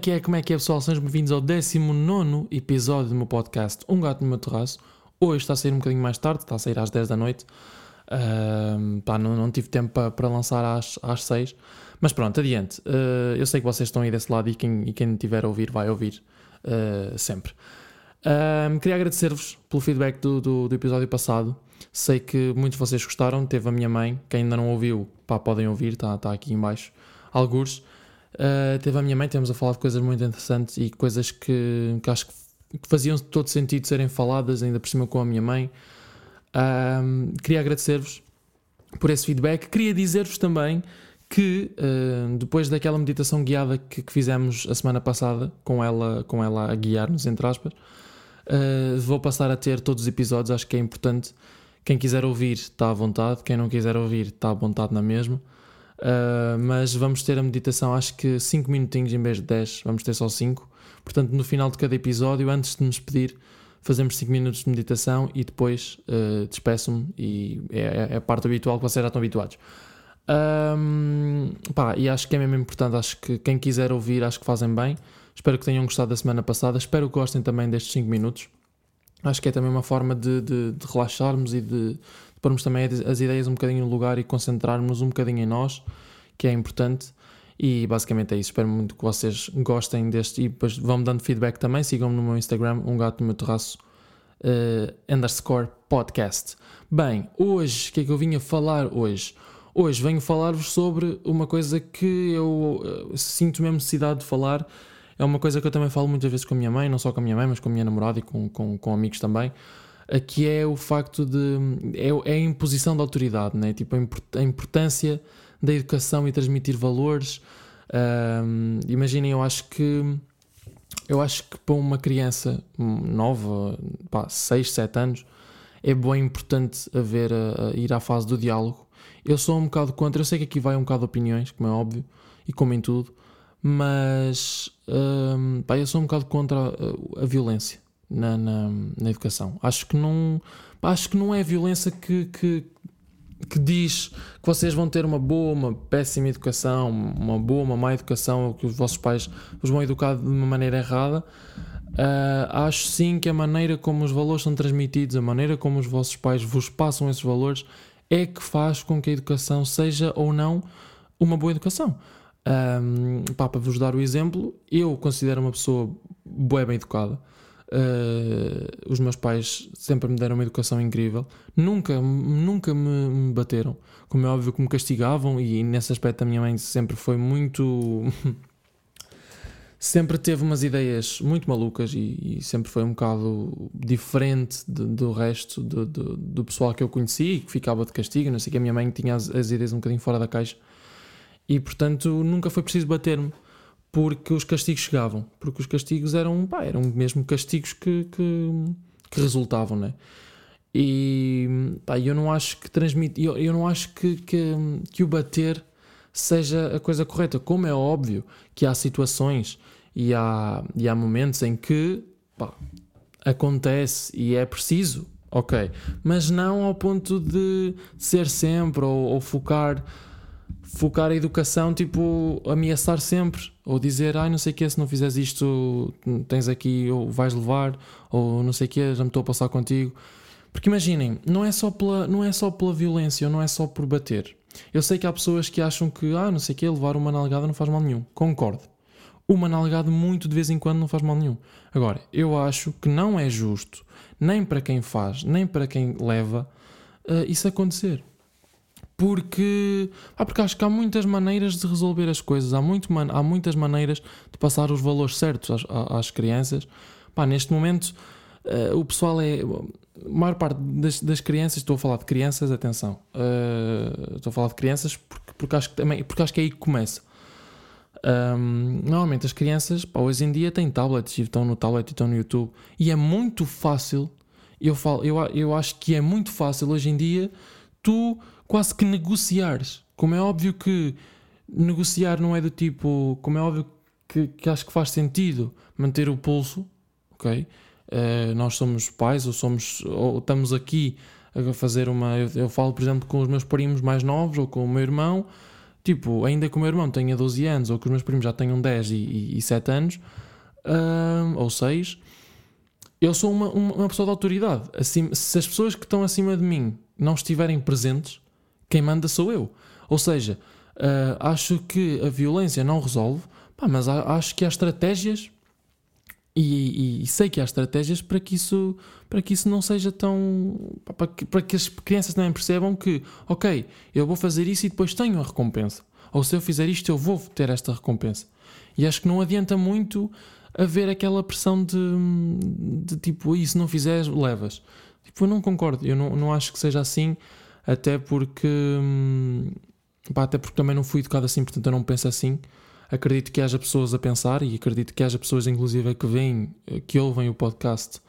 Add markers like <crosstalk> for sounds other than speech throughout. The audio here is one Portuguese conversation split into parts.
que é, como é que é pessoal? Sejam bem-vindos ao 19 episódio do meu podcast Um Gato no Meu Terraço. Hoje está a sair um bocadinho mais tarde, está a sair às 10 da noite. Uh, pá, não, não, tive tempo para, para lançar às, às 6. Mas pronto, adiante. Uh, eu sei que vocês estão aí desse lado e quem, e quem tiver a ouvir vai ouvir uh, sempre. queria agradecer-vos pelo feedback do, do, do, episódio passado. Sei que muitos de vocês gostaram. Teve a minha mãe. Quem ainda não ouviu, pá, podem ouvir, está tá aqui em baixo. Algures. Uh, teve a minha mãe, temos a falar de coisas muito interessantes e coisas que, que acho que, faziam todo sentido serem faladas, ainda por cima com a minha mãe. Uh, queria agradecer-vos por esse feedback. Queria dizer-vos também que uh, depois daquela meditação guiada que, que, fizemos a semana passada, com ela, com ela a guiar-nos, entre aspas, vou passar a ter todos os episódios. Acho que é importante. Quem quiser ouvir está à vontade, quem não quiser ouvir está à vontade na mesma. Uh, mas vamos ter a meditação, acho que 5 minutinhos em vez de 10, vamos ter só 5. Portanto, no final de cada episódio, antes de nos pedir, fazemos 5 minutos de meditação e depois uh, despeço-me e é, é, é, a parte habitual que vocês já estão habituados. Um, pá, e acho que é mesmo importante, acho que quem quiser ouvir, acho que fazem bem. Espero que tenham gostado da semana passada, espero que gostem também destes 5 minutos. Acho que é também uma forma de, de, de relaxarmos e de, pormos também as ideias um bocadinho no lugar e concentrarmos um bocadinho em nós, que é importante. E basicamente é isso. Espero muito que vocês gostem deste e depois vão-me dando feedback também. Sigam-me no meu Instagram, um gato no meu terraço, uh, underscore podcast. Bem, hoje, o que é que eu vinha falar hoje? Hoje venho falar-vos sobre uma coisa que eu uh, sinto mesmo necessidade de falar. É uma coisa que eu também falo muitas vezes com a minha mãe, não só com a minha mãe, mas com a minha namorada e com, com, com amigos também que é o facto de. É, é, a imposição da autoridade, né? tipo, a importância da educação e transmitir valores. Um, imaginem, eu acho que. Eu acho que para uma criança nova, pá, 6, 7 anos, é bem importante haver a, a ir à fase do diálogo. Eu sou um bocado contra, eu sei que aqui vai um bocado de opiniões, como é óbvio, e como em tudo, mas um, pá, eu sou um bocado contra a, a violência na, na, na, educação. Acho que não, acho que não é violência que, que, que diz que vocês vão ter uma boa, uma péssima educação, uma boa, uma má educação, ou que os vossos pais vos vão educar de uma maneira errada. Uh, acho sim que a maneira como os valores são transmitidos, a maneira como os vossos pais vos passam esses valores, é que faz com que a educação seja ou não uma boa educação. Um, pá, para vos dar o exemplo, eu considero uma pessoa boa bem educada. Uh, os meus pais sempre me deram uma educação incrível, nunca, nunca me, me, bateram. Como é óbvio que me castigavam, e nesse aspecto a minha mãe sempre foi muito. <laughs> sempre teve umas ideias muito malucas e, e sempre foi um bocado diferente de, do resto do, do, do, pessoal que eu conheci que ficava de castigo. Não sei que a minha mãe tinha as, as ideias um bocadinho fora da caixa e portanto nunca foi preciso bater-me porque os castigos chegavam, porque os castigos eram, pá, eram mesmo castigos que, que, que resultavam, né? E pá, eu não acho que transmite, eu, eu não acho que, que, que o bater seja a coisa correta. Como é óbvio que há situações e há, e há momentos em que pá, acontece e é preciso, ok, mas não ao ponto de ser sempre ou, ou focar focar a educação, tipo, ameaçar sempre, ou dizer, ai, não sei o que, se não fizeres isto, tens aqui, ou vais levar, ou não sei o que, já me estou a passar contigo. Porque imaginem, não é, só pela, não é só pela violência, não é só por bater. Eu sei que há pessoas que acham que, ah, não sei o que, levar uma nalgada não faz mal nenhum. Concordo. Uma nalgada muito de vez em quando não faz mal nenhum. Agora, eu acho que não é justo, nem para quem faz, nem para quem leva, uh, isso acontecer porque, ah, porque acho que há muitas maneiras de resolver as coisas, há, muito, há muitas maneiras de passar os valores certos às, às crianças. Pá, neste momento, uh, o pessoal é. A maior parte das, das, crianças, estou a falar de crianças, atenção, uh, estou a falar de crianças porque, porque, acho que também, porque acho que é aí que começa. Um, normalmente as crianças, pá, hoje em dia têm tablets e estão no tablet e estão no YouTube, e é muito fácil. Eu, falo, eu, eu acho que é muito fácil hoje em dia tu quase que negociares. Como é óbvio que negociar não é do tipo. Como é óbvio que, que acho que faz sentido manter o pulso, ok? Uh, nós somos pais ou somos ou estamos aqui a fazer uma. Eu, eu, falo, por exemplo, com os meus primos mais novos ou com o meu irmão Tipo, ainda que o meu irmão tenha 12 anos ou que os meus primos já tenham 10 e, e, e 7 anos, uh, ou 6, eu sou uma, uma, pessoa de autoridade. Assim, se as pessoas que estão acima de mim não estiverem presentes, quem manda sou eu. Ou seja, uh, acho que a violência não resolve, pá, mas acho que há estratégias e, e, e, sei que há estratégias para que isso, para que isso não seja tão. Para que, para que as crianças também percebam que, ok, eu vou fazer isso e depois tenho a recompensa. Ou se eu fizer isto, eu vou ter esta recompensa. E acho que não adianta muito haver aquela pressão de, de tipo, e se não fizeres, levas. Tipo, eu não concordo, eu não, não acho que seja assim, até porque. Hum, pá, até porque também não fui educado assim, portanto eu não penso assim. Acredito que haja pessoas a pensar e acredito que haja pessoas, inclusive, que veem, que ouvem o podcast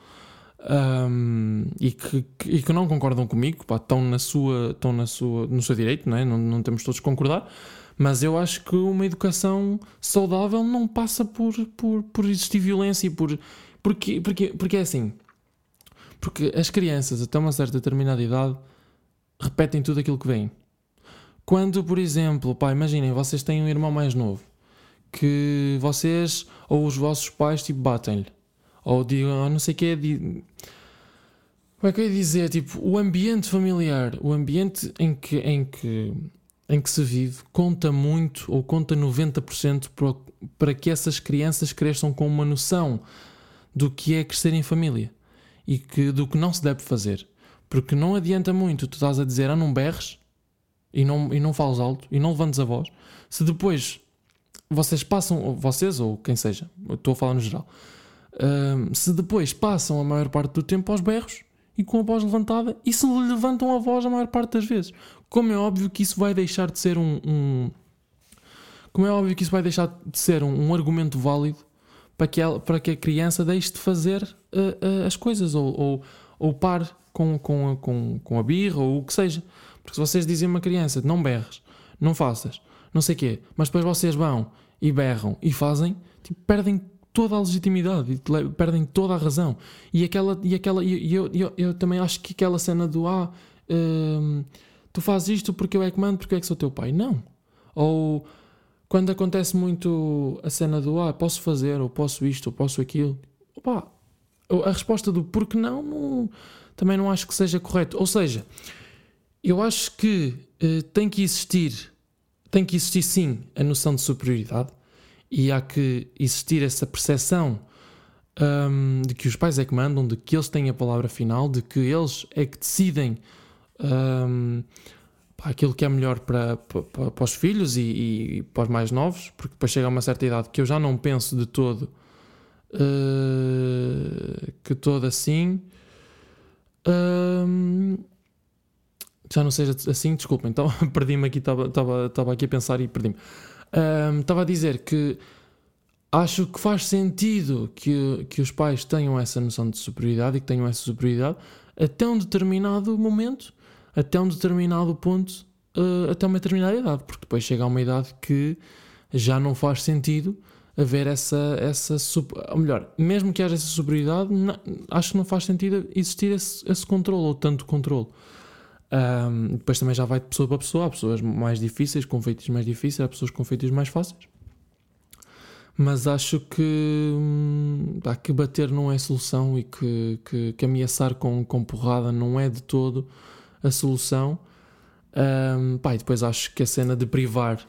um, e, que, que, e que não concordam comigo, pá, estão, na sua, estão na sua, no seu direito, não, é? não, não temos todos que concordar, mas eu acho que uma educação saudável não passa por, por, por existir violência e por. Porque, porque, porque é assim. Porque as crianças, até uma certa determinada idade, repetem tudo aquilo que vem. Quando, por exemplo, pá, imaginem, vocês têm um irmão mais novo que vocês ou os vossos pais tipo batem-lhe ou digam, não sei o que é. Como é que eu ia dizer? Tipo, o ambiente familiar, o ambiente em que, em que, em que se vive, conta muito ou conta 90% para, para que essas crianças cresçam com uma noção do que é crescer em família e que, do que não se deve fazer. Porque não adianta muito tu estás a dizer, ah, não berres e não, e não falas alto e não levantes a voz, se depois vocês passam, vocês ou quem seja, estou a falar no geral, uh, se depois passam a maior parte do tempo aos berros e com a voz levantada e se levantam a voz a maior parte das vezes. Como é óbvio que isso vai deixar de ser um. um como é óbvio que isso vai deixar de ser um, um argumento válido para que, ela, para que a criança deixe de fazer uh, uh, as coisas ou, ou, ou pare com, com, com, com a birra ou o que seja. Porque se vocês dizem a uma criança não berres, não faças, não sei o quê, mas depois vocês vão e berram e fazem, tipo, perdem toda a legitimidade, perdem toda a razão. E aquela, e aquela, e eu, eu, eu também acho que aquela cena do ah, hum, tu fazes isto porque eu é que mando, porque é que sou teu pai. Não. Ou quando acontece muito a cena do ah, posso fazer, ou posso isto, ou posso aquilo. Opa, a resposta do porque não, não também não acho que seja correto. Ou seja, eu acho que uh, tem que existir tem que existir sim a noção de superioridade e há que existir essa percepção um, de que os pais é que mandam, de que eles têm a palavra final, de que eles é que decidem um, aquilo que é melhor para, para, para os filhos e, e, para os mais novos, porque depois chega a uma certa idade que eu já não penso de todo uh, que todo assim. Um, já não seja assim, desculpem, então <laughs> perdi-me aqui, estava aqui a pensar e perdi-me. Estava um, a dizer que acho que faz sentido que, que os pais tenham essa noção de superioridade e que tenham essa superioridade até um determinado momento, até um determinado ponto, uh, até uma determinada idade, porque depois chega a uma idade que já não faz sentido haver essa, essa ou melhor, mesmo que haja essa superioridade, não, acho que não faz sentido existir esse, esse controle ou tanto controle. Um, depois também já vai de pessoa para pessoa. Há pessoas mais difíceis, com feitiços mais difíceis, há pessoas com feitiços mais fáceis. Mas acho que hum, que bater não é solução e que, que, que, ameaçar com, com porrada não é de todo a solução. Um, pá, e depois acho que a cena de privar.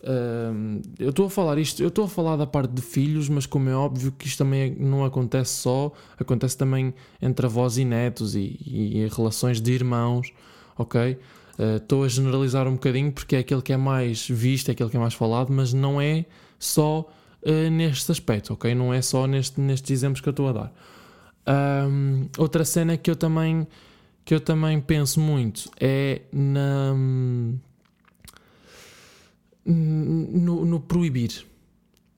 Um, eu estou a falar isto, eu estou a falar da parte de filhos, mas como é óbvio que isto também não acontece só, acontece também entre avós e netos e, e, relações de irmãos ok? Estou uh, a generalizar um bocadinho porque é aquele que é mais visto, é aquele que é mais falado, mas não é só uh, neste aspecto, ok? Não é só neste, nestes exemplos que eu estou a dar. Um, outra cena que eu também que eu também penso muito é na no, proibir.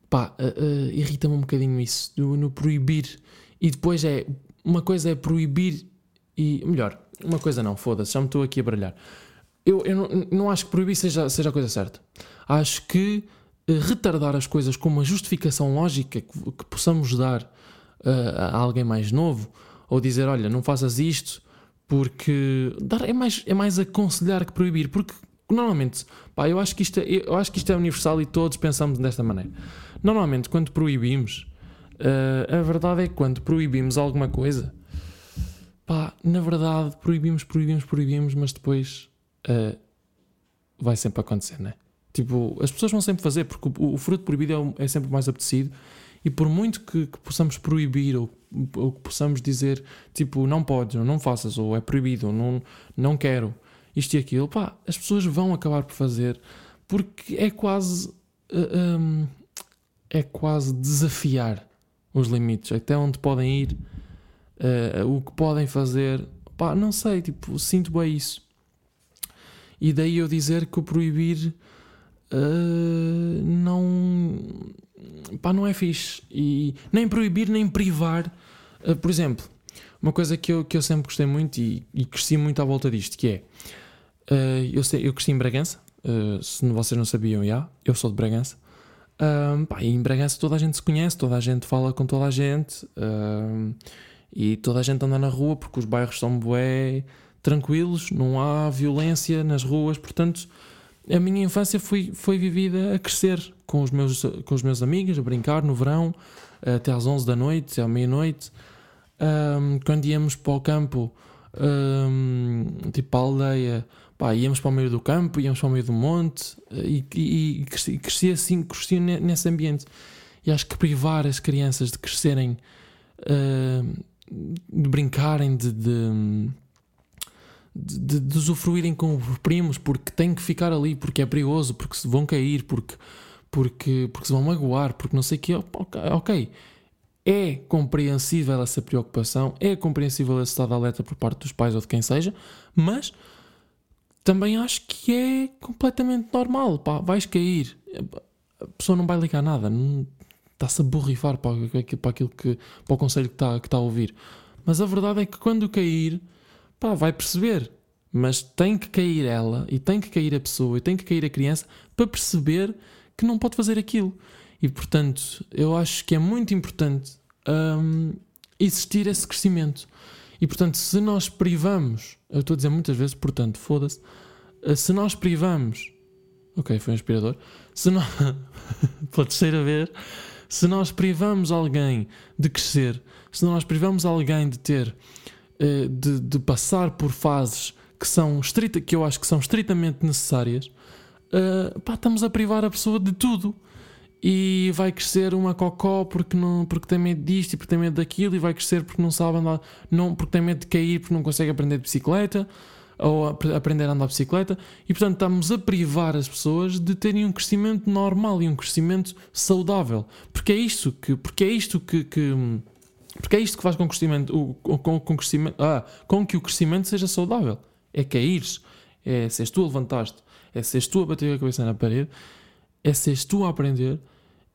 Pá, uh, uh, irrita-me um bocadinho isso, no, no, proibir. E depois é, uma coisa é proibir e, melhor, uma coisa não, foda-se, já me estou aqui a baralhar. Eu, eu não, não, acho que proibir seja, seja a coisa certa. Acho que uh, retardar as coisas com uma justificação lógica que, que possamos dar a alguém mais novo, ou dizer, olha, não faças isto, porque dar é mais, é mais aconselhar que proibir, porque normalmente, pá, eu acho, que isto é, eu acho que isto é universal e todos pensamos desta maneira. Normalmente, quando proibimos, uh, a verdade é que quando proibimos alguma coisa, pá, na verdade, proibimos, proibimos, proibimos, mas depois uh, vai sempre acontecer, né? Tipo, as pessoas vão sempre fazer, porque o, o fruto proibido é, é, sempre mais apetecido, e por muito que, que possamos proibir ou, ou, que possamos dizer, tipo, não podes, ou não faças, ou é proibido, ou não, não quero, isto e aquilo, pá, as pessoas vão acabar por fazer, porque é quase. Uh, um, é quase desafiar os limites, até onde podem ir, uh, o que podem fazer. Pá, não sei, tipo, sinto bem isso. E daí eu dizer que o proibir uh, não. pá, não é fixe. E nem proibir, nem privar. Por exemplo, uma coisa que eu, que eu sempre gostei muito e, e cresci muito à volta disto, que é. Eu, sei, eu cresci em Bragança, se vocês não sabiam, já, eu sou de Bragança. Pá, em Bragança toda a gente se conhece, toda a gente fala com toda a gente e toda a gente anda na rua porque os bairros são bué tranquilos, não há violência nas ruas, portanto a minha infância foi, foi vivida a crescer com os, meus, com os meus amigos, a brincar no verão, até às 11 da noite, à meia-noite. Um, quando íamos para o campo, tipo a aldeia, pá, íamos para o meio do campo, íamos para o meio do monte eh, e, e, e crescia, assim, crescia nesse ambiente. E acho que privar as crianças de crescerem, uh, de brincarem, de, de, de, de, usufruírem com os primos, porque têm que ficar ali, porque é perigoso, porque se vão cair, porque, porque, porque se vão magoar, porque não sei o que. Ok. É compreensível essa preocupação, é compreensível esse estado de alerta por parte dos pais ou de quem seja, mas também acho que é completamente normal. Pá, vais cair, a pessoa não vai ligar nada, está-se a borrifar para, para aquilo que para o conselho que está, que está a ouvir. Mas a verdade é que quando cair, pá, vai perceber. Mas tem que cair ela, e tem que cair a pessoa, e tem que cair a criança para perceber que não pode fazer aquilo. E portanto, eu acho que é muito importante hum, existir esse crescimento. E portanto, se nós privamos, eu estou a dizer muitas vezes, portanto, foda-se, eh, se nós privamos, ok, foi um inspirador, se nós, <laughs> pela terceira vez, se nós privamos alguém de crescer, se nós privamos alguém de ter, eh, de, de passar por fases que são estrita, que eu acho que são estritamente necessárias, uh, pá, estamos a privar a pessoa de tudo e vai crescer uma cocó porque, não, porque tem medo disto e porque tem medo daquilo, e vai crescer porque não sabe andar, não, porque tem medo de cair, porque não consegue aprender de bicicleta ou aprender a andar de bicicleta, e portanto estamos a privar as pessoas de terem um crescimento normal e um crescimento saudável, porque é isto que, porque é isto que, que porque é isto que faz com, crescimento, o, com, com, crescimento, ah, com que o crescimento seja saudável. É caíres, é seres tu a levantaste, é seres tu a bater a cabeça na parede, é seres tu a aprender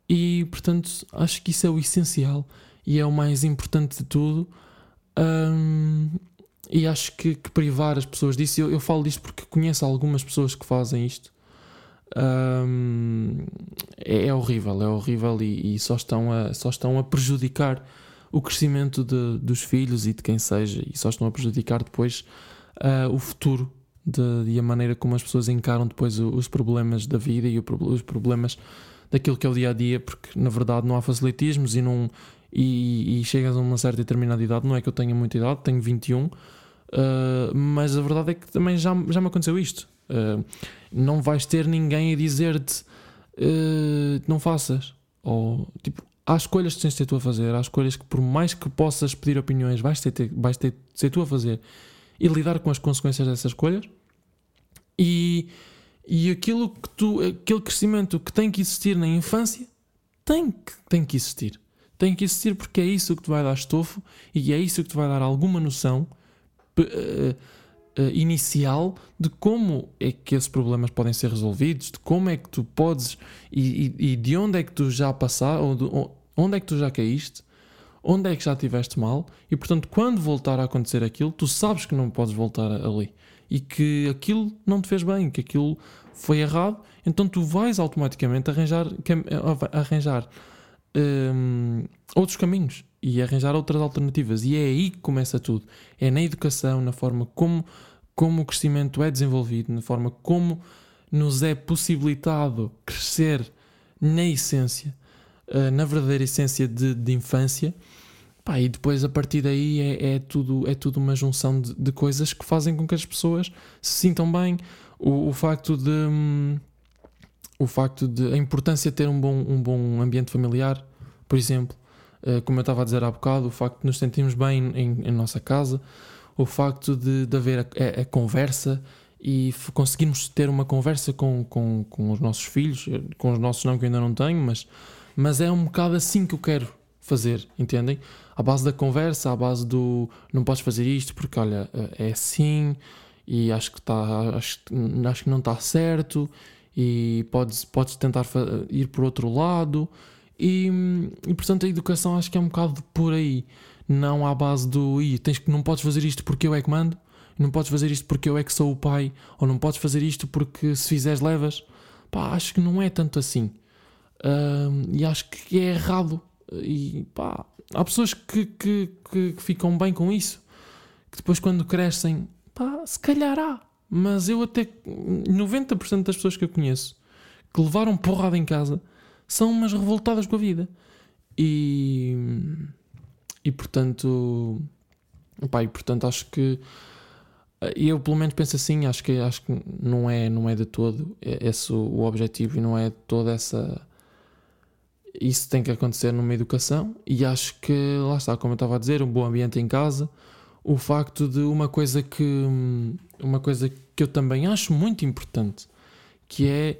e, portanto, acho que isso é o essencial e é o mais importante de tudo. Um, e acho que, que, privar as pessoas disso, eu, eu, falo disto porque conheço algumas pessoas que fazem isto. Um, é, é, horrível, é horrível e, e, só, estão a, só estão a prejudicar o crescimento de, dos filhos e de quem seja, e só estão a prejudicar depois uh, o futuro de, e a maneira como as pessoas encaram depois os problemas da vida e os problemas daquilo que é o dia a dia, porque na verdade não há facilitismos e não. E, e chegas a uma certa determinada idade, não é que eu tenha muita idade, tenho 21, uh, mas a verdade é que também já, já me aconteceu isto. Uh, não vais ter ninguém a dizer-te uh, não faças, ou tipo, há escolhas que tens de ser tu a fazer, há escolhas que, por mais que possas pedir opiniões, vais ter, vais ter de ser tu a fazer e lidar com as consequências dessas escolhas. E e aquilo que tu, aquele crescimento que tem que existir na infância, tem que, tem que existir. Tem que existir porque é isso que te vai dar estofo e é isso que te vai dar alguma noção uh, uh, inicial de como é que esses problemas podem ser resolvidos, de como é que tu podes e, e, e de onde é que tu já passaste, onde é que tu já caíste, onde é que já estiveste mal e portanto quando voltar a acontecer aquilo, tu sabes que não podes voltar ali e que aquilo não te fez bem, que aquilo foi errado, então tu vais automaticamente arranjar, arranjar um, outros caminhos e arranjar outras alternativas. E é aí que começa tudo. É na educação, na forma como, como o crescimento é desenvolvido, na forma como nos é possibilitado crescer na essência, uh, na verdadeira essência de, de infância, pá, e depois a partir daí é, é, tudo, é tudo uma junção de, de, coisas que fazem com que as pessoas se sintam bem. O, o facto de. Hum, o facto de. a importância de ter um bom, um bom ambiente familiar, por exemplo, uh, como eu estava a dizer há bocado, o facto de nos sentirmos bem em, em nossa casa, o facto de, de haver a, a, a conversa e conseguirmos ter uma conversa com, com, com os nossos filhos, com os nossos não que eu ainda não tenho, mas, mas é um bocado assim que eu quero fazer, entendem? À base da conversa, à base do não podes fazer isto porque olha, é assim e acho que está acho, acho que não está certo e podes, podes tentar ir por outro lado e, e portanto a educação acho que é um bocado por aí, não à base do e tens que não podes fazer isto porque eu é que mando não podes fazer isto porque eu é que sou o pai, ou não podes fazer isto porque se fizeres levas. Pá, acho que não é tanto assim. E acho que é errado. E pá, há pessoas que, que, que, que, ficam bem com isso, que depois quando crescem, pá, se calhar há. Mas eu até 90% das pessoas que eu conheço que levaram porrada em casa são umas revoltadas com a vida. E, e portanto, pá, e portanto acho que eu pelo menos penso assim, acho que, acho que não, é, não é de todo esse o objetivo e não é toda essa. Isso tem que acontecer numa educação e acho que, lá está, como eu estava a dizer, um bom ambiente em casa, o facto de uma coisa que, uma coisa que eu também acho muito importante, que é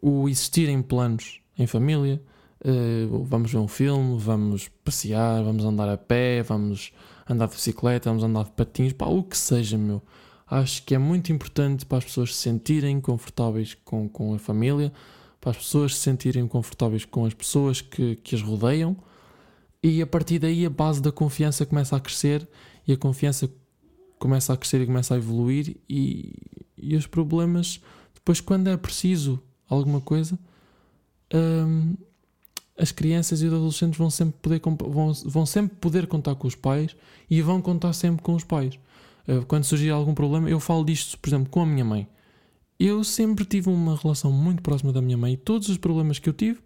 o existir em planos em família. Uh, vamos ver um filme, vamos passear, vamos andar a pé, vamos andar de bicicleta, vamos andar de patins, pá, o que seja, meu. Acho que é muito importante para as pessoas se sentirem confortáveis com, com a família, para as pessoas se sentirem confortáveis com as pessoas que, que as rodeiam, e a partir daí a base da confiança começa a crescer e a confiança começa a crescer e começa a evoluir, e, e os problemas, depois, quando é preciso alguma coisa. Hum, as crianças e os adolescentes vão sempre poder, vão, vão sempre poder contar com os pais e vão contar sempre com os pais. Eh, quando surgir algum problema, eu falo disto, por exemplo, com a minha mãe. Eu sempre tive uma relação muito próxima da minha mãe e todos os problemas que eu tive,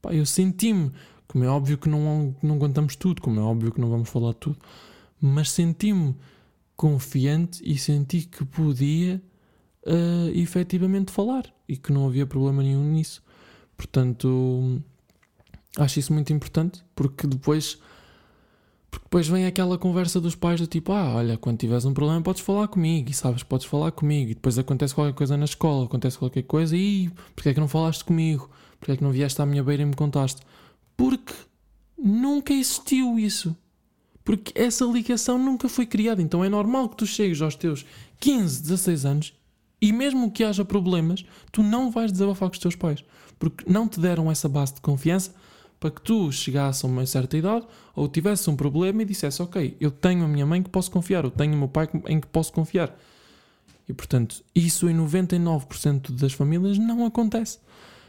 pá, eu senti-me, como é óbvio que não, não contamos tudo, como é óbvio que não vamos falar tudo, mas senti-me confiante e senti que podia uh, efetivamente falar e que não havia problema nenhum nisso. Portanto, Acho isso muito importante porque depois porque depois vem aquela conversa dos pais do tipo, ah, olha, quando tiveres um problema podes falar comigo, e sabes podes falar comigo, e depois acontece qualquer coisa na escola, acontece qualquer coisa, e porque é que não falaste comigo? Porque é que não vieste à minha beira e me contaste? Porque nunca existiu isso. Porque essa ligação nunca foi criada. Então é normal que tu chegues aos teus 15, 16 anos e mesmo que haja problemas, tu não vais desabafar com os teus pais. Porque não te deram essa base de confiança para que tu chegasse a uma certa idade ou tivesse um problema e dissesse: Ok, eu tenho a minha mãe que posso confiar, eu tenho o meu pai em que posso confiar. E portanto, isso em 99% das famílias não acontece.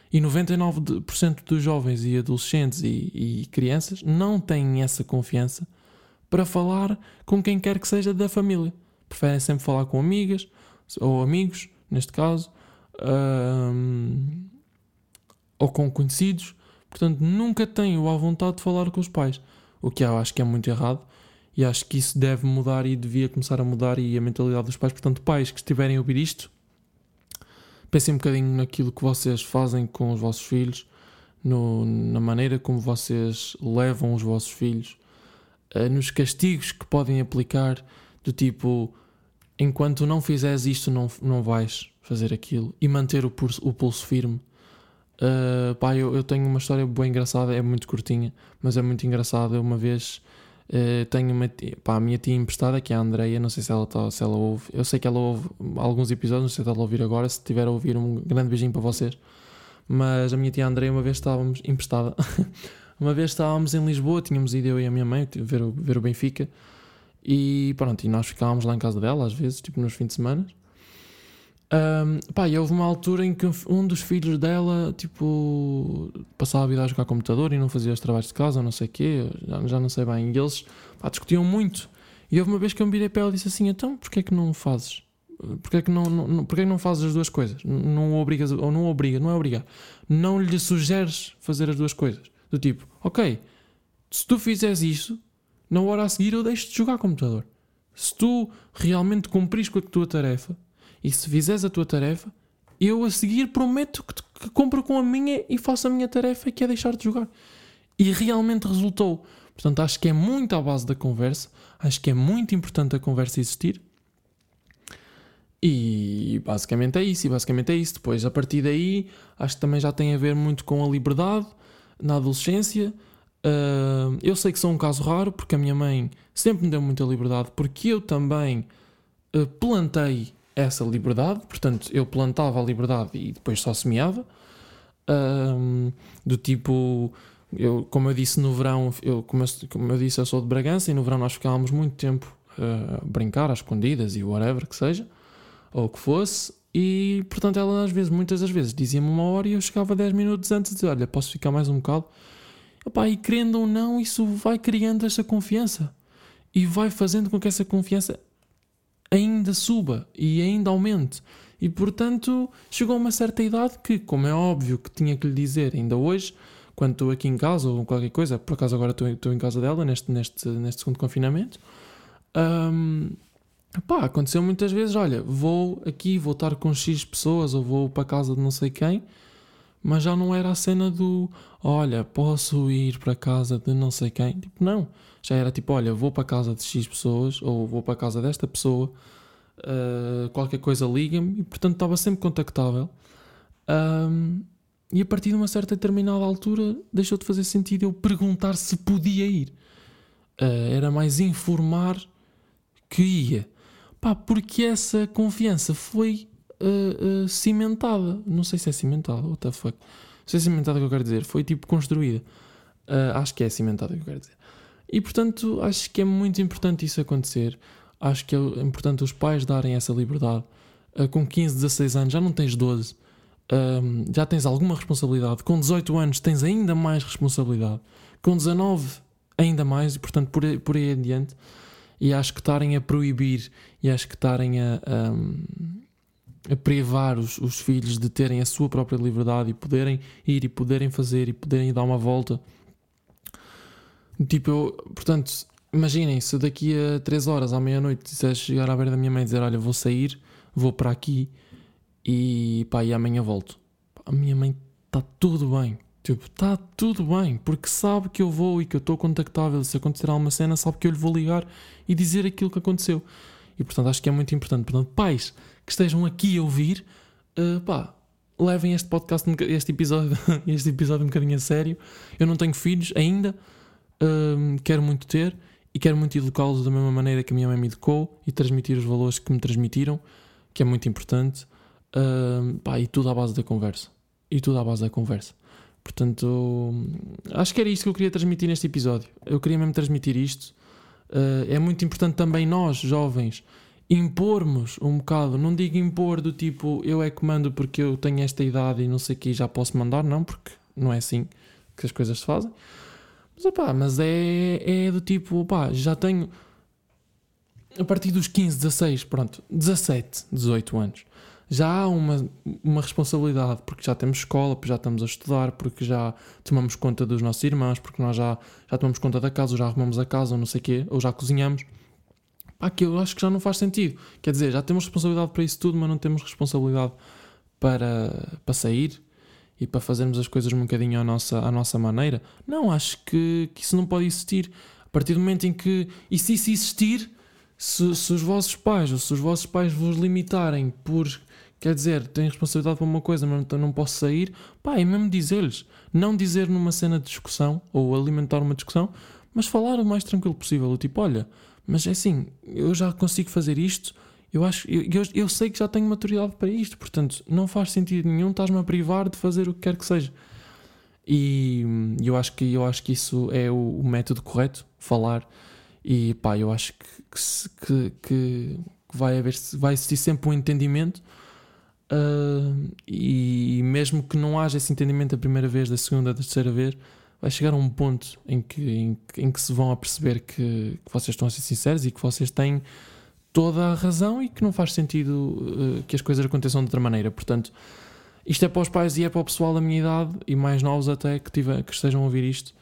E 99% dos jovens e adolescentes e, e, crianças não têm essa confiança para falar com quem quer que seja da família. Preferem sempre falar com amigas ou amigos, neste caso, um, ou com conhecidos, Portanto, nunca tenho a vontade de falar com os pais. O que eu acho que é muito errado. E acho que isso deve mudar e devia começar a mudar e a mentalidade dos pais. Portanto, pais que estiverem a ouvir isto, pensem um bocadinho naquilo que vocês fazem com os vossos filhos, no, na maneira como vocês levam os vossos filhos, uh, nos castigos que podem aplicar, do tipo, enquanto não fizeres isto, não, não vais fazer aquilo, e manter o pulso, o pulso firme Uh, pá, eu, eu, tenho uma história bem engraçada, é muito curtinha, mas é muito engraçada. Uma vez uh, tenho uma tia, pá, a minha tia emprestada, que é a Andreia, não sei se ela, tá, se ela ouve, eu sei que ela ouve alguns episódios, não sei se ela ouvir agora. Se tiver a ouvir, um grande beijinho para vocês. Mas a minha tia Andreia, uma vez estávamos emprestada, <laughs> uma vez estávamos em Lisboa, tínhamos ido eu e a minha mãe ver o, ver o Benfica, e pronto, e nós ficávamos lá em casa dela, às vezes, tipo nos fins de semana. Um, pá, e houve uma altura em que um dos filhos dela, tipo, passava a vida a jogar computador e não fazia os trabalhos de casa, não sei o quê, já, já não sei bem. E eles pá, discutiam muito. E houve uma vez que eu me virei para ela e disse assim: então, porquê é que não fazes? Porque é que não, não, porque é que não fazes as duas coisas? Não obrigas, ou não obriga, não é obrigar. Não lhe sugeres fazer as duas coisas. Do tipo, ok, se tu fizeres isso, na hora a seguir eu deixo de jogar computador. Se tu realmente cumpris com a tua tarefa e se fizeres a tua tarefa, eu a seguir prometo que, que compro com a minha e faço a minha tarefa que é deixar de jogar. E realmente resultou. Portanto, acho que é muito à base da conversa, acho que é muito importante a conversa existir. E basicamente é isso, e basicamente é isso. Depois, a partir daí, acho que também já tem a ver muito com a liberdade na adolescência. Uh, eu sei que sou um caso raro, porque a minha mãe sempre me deu muita liberdade, porque eu também uh, plantei essa liberdade, portanto, eu plantava a liberdade e depois só semeava. Uh, do tipo, eu, como eu disse no verão, eu, como, eu, como eu disse, eu sou de Bragança e no verão nós ficávamos muito tempo a brincar às escondidas e whatever que seja ou que fosse, e portanto ela às vezes, muitas das vezes, dizia-me uma hora e eu chegava 10 minutos antes e dizia, olha, posso ficar mais um bocado? Epá, e querendo ou não, isso vai criando essa confiança e vai fazendo com que essa confiança ainda suba e ainda aumente. E portanto, chegou a uma certa idade que, como é óbvio que tinha que lhe dizer ainda hoje, quando estou aqui em casa ou qualquer coisa, por acaso agora estou, estou em casa dela neste, neste, neste segundo confinamento, um, Pá, aconteceu muitas vezes, olha, vou aqui, vou estar com X pessoas ou vou para casa de não sei quem, mas já não era a cena do, olha, posso ir para casa de não sei quem. Tipo, não. Já era tipo, olha, vou para casa de X pessoas ou vou para casa desta pessoa, uh, qualquer coisa liga-me e portanto estava sempre contactável. Um, e a partir de uma certa determinada altura deixou de fazer sentido eu perguntar se podia ir. Uh, era mais informar que ia. Pá, porque essa confiança foi uh, uh, cimentada. Não sei se é cimentada, what the fuck. Não sei se é cimentada que eu quero dizer. Foi tipo construída. Acho que é cimentada que eu quero dizer. E portanto, acho que é muito importante isso acontecer. Acho que é importante os pais darem essa liberdade. com 15, 16 anos já não tens 12. Um, já tens alguma responsabilidade. Com 18 anos tens ainda mais responsabilidade. Com 19 ainda mais. E portanto, por aí, por aí adiante e acho que estarem a proibir e acho que estarem a, a, a privar os, os, filhos de terem a sua própria liberdade e poderem ir e poderem fazer e poderem dar uma volta. Tipo, eu, portanto, imaginem se daqui a 3 horas à meia-noite disseres chegar à beira da minha mãe e dizer: Olha, vou sair, vou para aqui e pá, e amanhã volto. A minha mãe está tudo bem, Tipo, está tudo bem, porque sabe que eu vou e que eu estou contactável. Se acontecer alguma cena, sabe que eu lhe vou ligar e dizer aquilo que aconteceu. E portanto, acho que é muito importante. Portanto, pais que estejam aqui a ouvir, uh, pá, levem este podcast, este episódio, <laughs> este episódio um bocadinho a sério. Eu não tenho filhos ainda, uh, quero muito ter e quero muito educá-los da mesma maneira que a minha mãe me educou e transmitir os valores que me transmitiram, que é muito importante. Uh, pá, e tudo à base da conversa. E tudo à base da conversa. Portanto, acho que era isto que eu queria transmitir neste episódio. Eu queria mesmo transmitir isto. Uh, é muito importante também nós, jovens, impormos um bocado. Não digo impor do tipo eu é que mando porque eu tenho esta idade e não sei o que já posso mandar, não, porque não é assim que as coisas se fazem. Mas, opá, mas é, é do tipo, opá, já tenho a partir dos 15, 16, pronto, 17, 18 anos já há uma, uma responsabilidade, porque já temos escola, porque já estamos a estudar, porque já tomamos conta dos nossos irmãos, porque nós já, já tomamos conta da casa, ou já arrumamos a casa, ou não sei o quê, ou já cozinhamos. Pá, que eu acho que já não faz sentido. Quer dizer, já temos responsabilidade para isso tudo, mas não temos responsabilidade para, para sair e para fazermos as coisas um bocadinho à nossa, à nossa maneira. Não, acho que, que isso não pode existir. A partir do momento em que. E se isso existir, se, se os vossos pais ou se os vossos pais vos limitarem por Quer dizer, tenho responsabilidade para uma coisa, mas não posso sair. Pá, é mesmo dizer-lhes. Não dizer numa cena de discussão ou alimentar uma discussão, mas falar o mais tranquilo possível. Tipo, olha, mas é assim, eu já consigo fazer isto. Eu acho, eu, eu, eu sei que já tenho maturidade para isto, portanto, não faz sentido nenhum estás-me a privar de fazer o que quer que seja. E eu acho que, eu acho que isso é o, o método correto, falar. E pá, eu acho que, que, que, vai haver, vai existir sempre um entendimento Uh, e mesmo que não haja esse entendimento da primeira vez, da segunda, da terceira vez, vai chegar a um ponto em que, em, em que se vão a perceber que, que, vocês estão a ser sinceros e que vocês têm toda a razão e que não faz sentido uh, que as coisas aconteçam de outra maneira. Portanto, isto é para os pais e é para o pessoal da minha idade e mais novos até que, tive, que estejam a ouvir isto.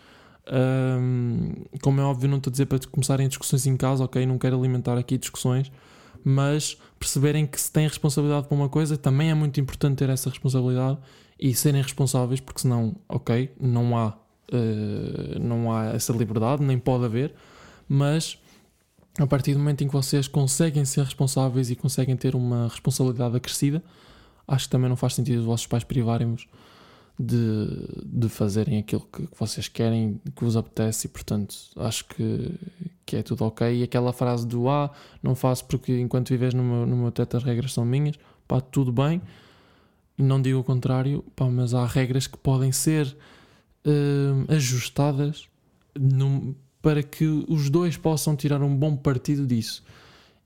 Um, como é óbvio, não estou a dizer para começarem discussões em casa, ok? Não quero alimentar aqui discussões, mas perceberem que se têm responsabilidade por uma coisa, também é muito importante ter essa responsabilidade e serem responsáveis, porque senão, ok, não há, uh, não há essa liberdade, nem pode haver, mas a partir do momento em que vocês conseguem ser responsáveis e conseguem ter uma responsabilidade acrescida, acho que também não faz sentido os vossos pais privarem-vos de, de fazerem aquilo que, que, vocês querem, que vos apetece, e portanto acho que, que é tudo ok. E aquela frase do Ah, não faço porque enquanto vives no meu, no meu teto as regras são minhas, pá, tudo bem. Não digo o contrário, pá, mas há regras que podem ser uh, ajustadas num, para que os dois possam tirar um bom partido disso.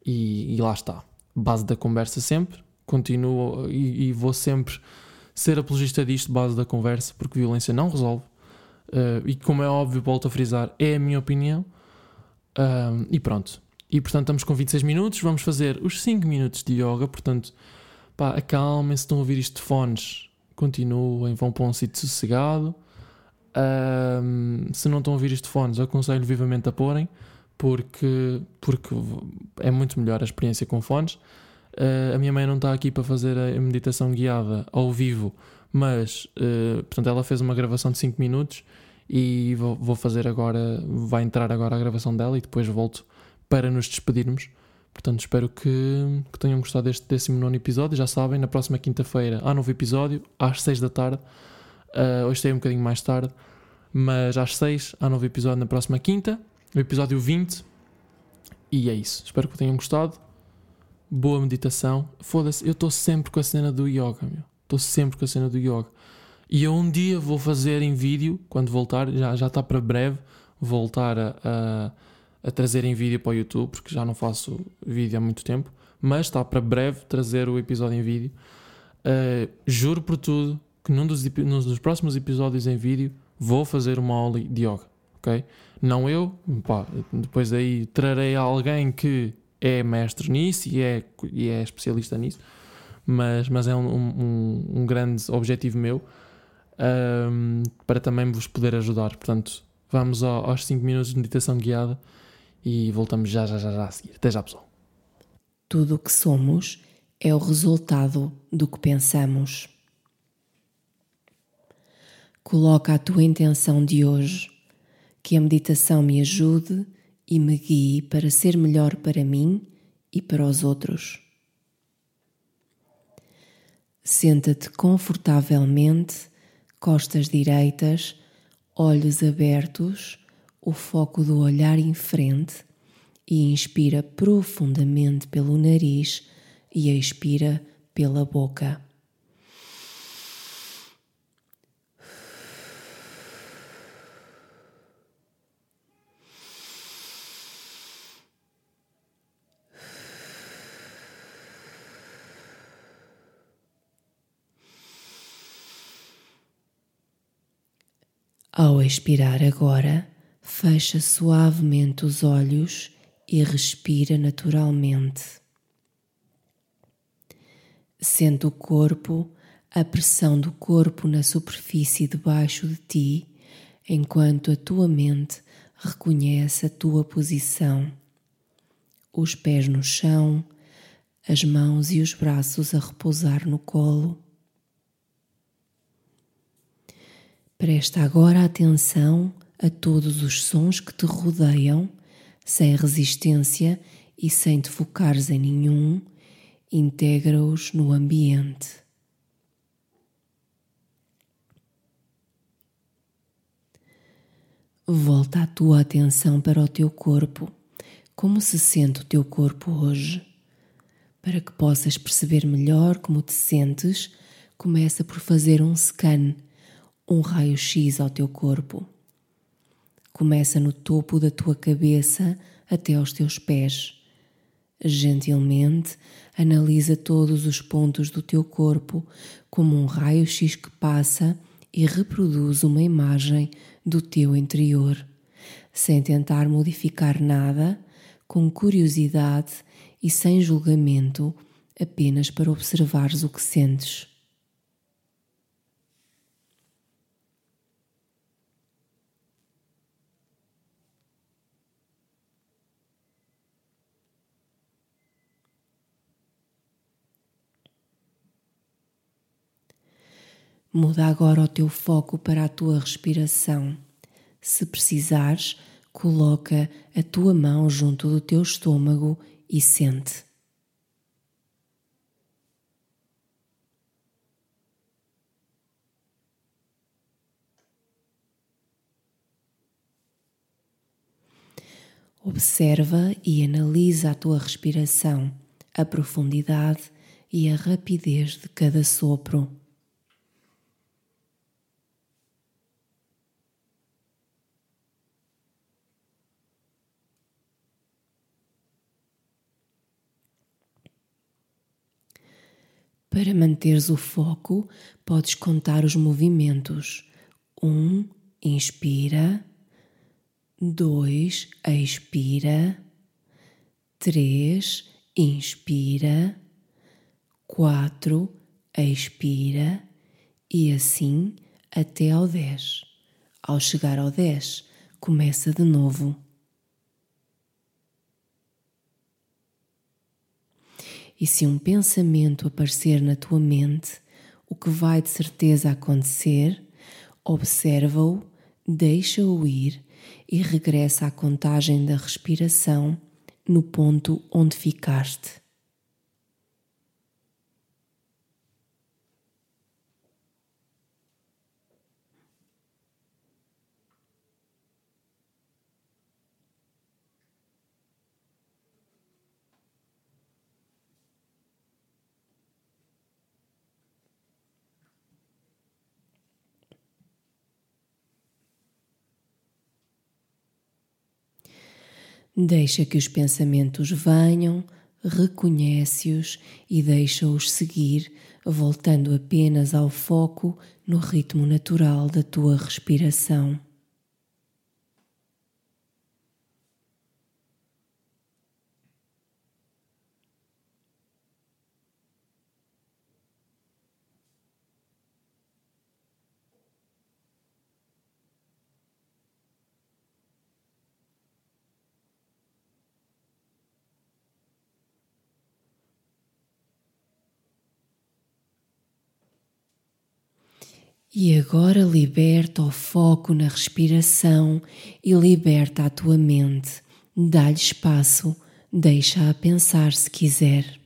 E, e lá está. Base da conversa sempre, continuo e, e, vou sempre ser apologista disto, base da conversa, porque violência não resolve. Uh, e como é óbvio, volto a frisar, é a minha opinião. Uh, e pronto. E portanto estamos com 26 minutos, vamos fazer os 5 minutos de yoga, portanto, pá, acalmem-se, estão a ouvir isto de fones, continuem, vão para um sítio sossegado. Uh, se não estão a ouvir isto de fones, aconselho vivamente a porem, porque, porque é muito melhor a experiência com fones. Uh, a minha mãe não está aqui para fazer a meditação guiada ao vivo, mas uh, portanto ela fez uma gravação de 5 minutos e vou, vou, fazer agora, vai entrar agora a gravação dela e depois volto para nos despedirmos. Portanto, espero que, que tenham gostado deste 19 episódio. Já sabem, na próxima quinta-feira há novo episódio, às 6 da tarde. Uh, hoje tem um bocadinho mais tarde, mas às 6 há novo episódio na próxima quinta, o episódio 20. E é isso. Espero que tenham gostado boa meditação. Foda-se, eu estou sempre com a cena do yoga, meu. Estou sempre com a cena do yoga. E eu um dia vou fazer em vídeo, quando voltar, já, já está para breve, voltar a, a, a, trazer em vídeo para o YouTube, porque já não faço vídeo há muito tempo, mas está para breve trazer o episódio em vídeo. Uh, juro por tudo que num dos, num dos próximos episódios em vídeo vou fazer uma aula de yoga, ok? Não eu, pá, depois aí trarei alguém que é mestre nisso e é, e é especialista nisso, mas, mas é um, um, um grande objetivo meu um, para também vos poder ajudar. Portanto, vamos ao, aos 5 minutos de meditação guiada e voltamos já, já, já, já a seguir. Até já, pessoal. Tudo o que somos é o resultado do que pensamos. Coloca a tua intenção de hoje, que a meditação me ajude e me guie para ser melhor para mim e para os outros. Senta-te confortavelmente, costas direitas, olhos abertos, o foco do olhar em frente e inspira profundamente pelo nariz e expira pela boca. Ao expirar agora, fecha suavemente os olhos e respira naturalmente. Sente o corpo, a pressão do corpo na superfície debaixo de ti, enquanto a tua mente reconhece a tua posição. Os pés no chão, as mãos e os braços a repousar no colo. Presta agora atenção a todos os sons que te rodeiam, sem resistência e sem te focares em nenhum, integra-os no ambiente. Volta a tua atenção para o teu corpo. Como se sente o teu corpo hoje? Para que possas perceber melhor como te sentes, começa por fazer um scan um raio-x ao teu corpo. Começa no topo da tua cabeça até aos teus pés. Gentilmente analisa todos os pontos do teu corpo como um raio-x que passa e reproduz uma imagem do teu interior, sem tentar modificar nada, com curiosidade e sem julgamento, apenas para observares o que sentes. Muda agora o teu foco para a tua respiração. Se precisares, coloca a tua mão junto do teu estômago e sente. Observa e analisa a tua respiração, a profundidade e a rapidez de cada sopro. Para manteres o foco, podes contar os movimentos. Um, inspira. Dois, expira. Três, inspira. Quatro, expira. E assim até ao dez. Ao chegar ao dez, começa de novo. E se um pensamento aparecer na tua mente, o que vai de certeza acontecer, observa-o, deixa-o ir e regressa à contagem da respiração no ponto onde ficaste. Deixa que os pensamentos venham, reconhece-os e deixa-os seguir, voltando apenas ao foco no ritmo natural da tua respiração. E agora liberta o foco na respiração e liberta a tua mente. Dá-lhe espaço, deixa-a pensar se quiser.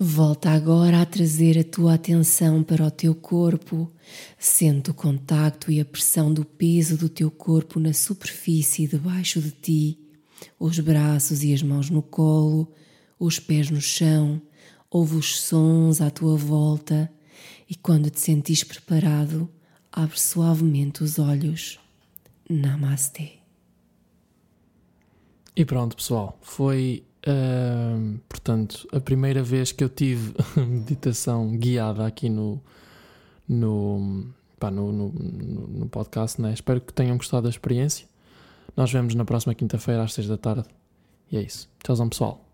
Volta agora a trazer a tua atenção para o teu corpo. Sente o contacto e a pressão do peso do teu corpo na superfície debaixo de ti, os braços e as mãos no colo, os pés no chão, ouve os sons à tua volta e quando te sentires preparado, abre suavemente os olhos. Namastê. E pronto, pessoal, foi Uh, portanto, a primeira vez que eu tive <laughs> meditação guiada aqui no, no, pá, no, no, no, podcast, né? espero que tenham gostado da experiência. Nós vemos na próxima quinta-feira às seis da tarde. E é isso. Tchauzão, pessoal.